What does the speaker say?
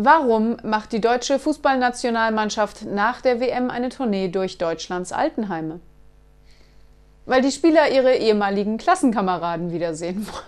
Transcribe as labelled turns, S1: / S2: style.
S1: Warum macht die deutsche Fußballnationalmannschaft nach der WM eine Tournee durch Deutschlands Altenheime? Weil die Spieler ihre ehemaligen Klassenkameraden wiedersehen wollen.